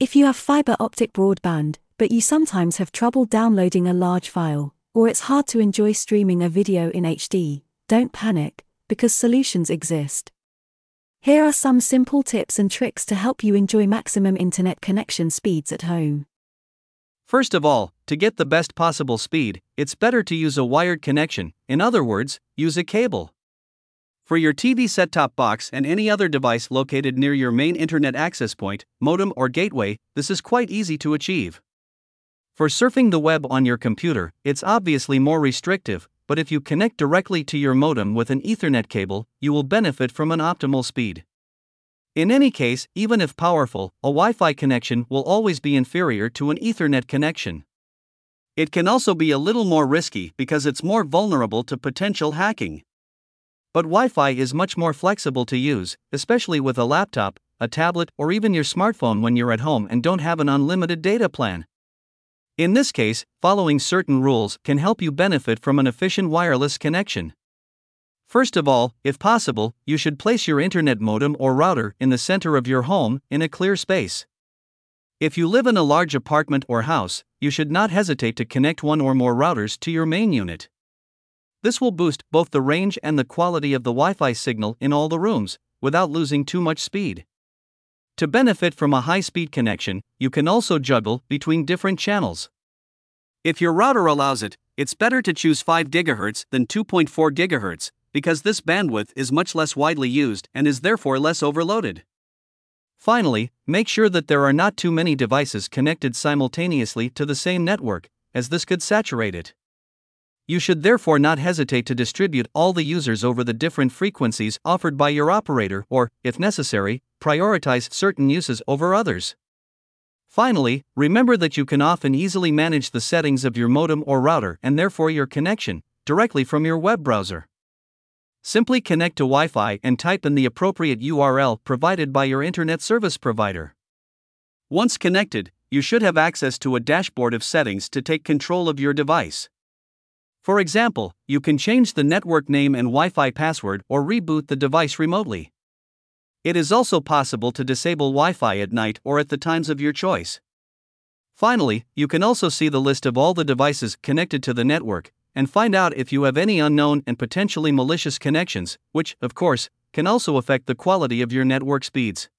If you have fiber optic broadband, but you sometimes have trouble downloading a large file, or it's hard to enjoy streaming a video in HD, don't panic, because solutions exist. Here are some simple tips and tricks to help you enjoy maximum internet connection speeds at home. First of all, to get the best possible speed, it's better to use a wired connection, in other words, use a cable. For your TV set top box and any other device located near your main internet access point, modem, or gateway, this is quite easy to achieve. For surfing the web on your computer, it's obviously more restrictive, but if you connect directly to your modem with an Ethernet cable, you will benefit from an optimal speed. In any case, even if powerful, a Wi Fi connection will always be inferior to an Ethernet connection. It can also be a little more risky because it's more vulnerable to potential hacking. But Wi Fi is much more flexible to use, especially with a laptop, a tablet, or even your smartphone when you're at home and don't have an unlimited data plan. In this case, following certain rules can help you benefit from an efficient wireless connection. First of all, if possible, you should place your internet modem or router in the center of your home, in a clear space. If you live in a large apartment or house, you should not hesitate to connect one or more routers to your main unit. This will boost both the range and the quality of the Wi Fi signal in all the rooms, without losing too much speed. To benefit from a high speed connection, you can also juggle between different channels. If your router allows it, it's better to choose 5 GHz than 2.4 GHz, because this bandwidth is much less widely used and is therefore less overloaded. Finally, make sure that there are not too many devices connected simultaneously to the same network, as this could saturate it. You should therefore not hesitate to distribute all the users over the different frequencies offered by your operator, or, if necessary, prioritize certain uses over others. Finally, remember that you can often easily manage the settings of your modem or router and therefore your connection directly from your web browser. Simply connect to Wi Fi and type in the appropriate URL provided by your internet service provider. Once connected, you should have access to a dashboard of settings to take control of your device. For example, you can change the network name and Wi Fi password or reboot the device remotely. It is also possible to disable Wi Fi at night or at the times of your choice. Finally, you can also see the list of all the devices connected to the network and find out if you have any unknown and potentially malicious connections, which, of course, can also affect the quality of your network speeds.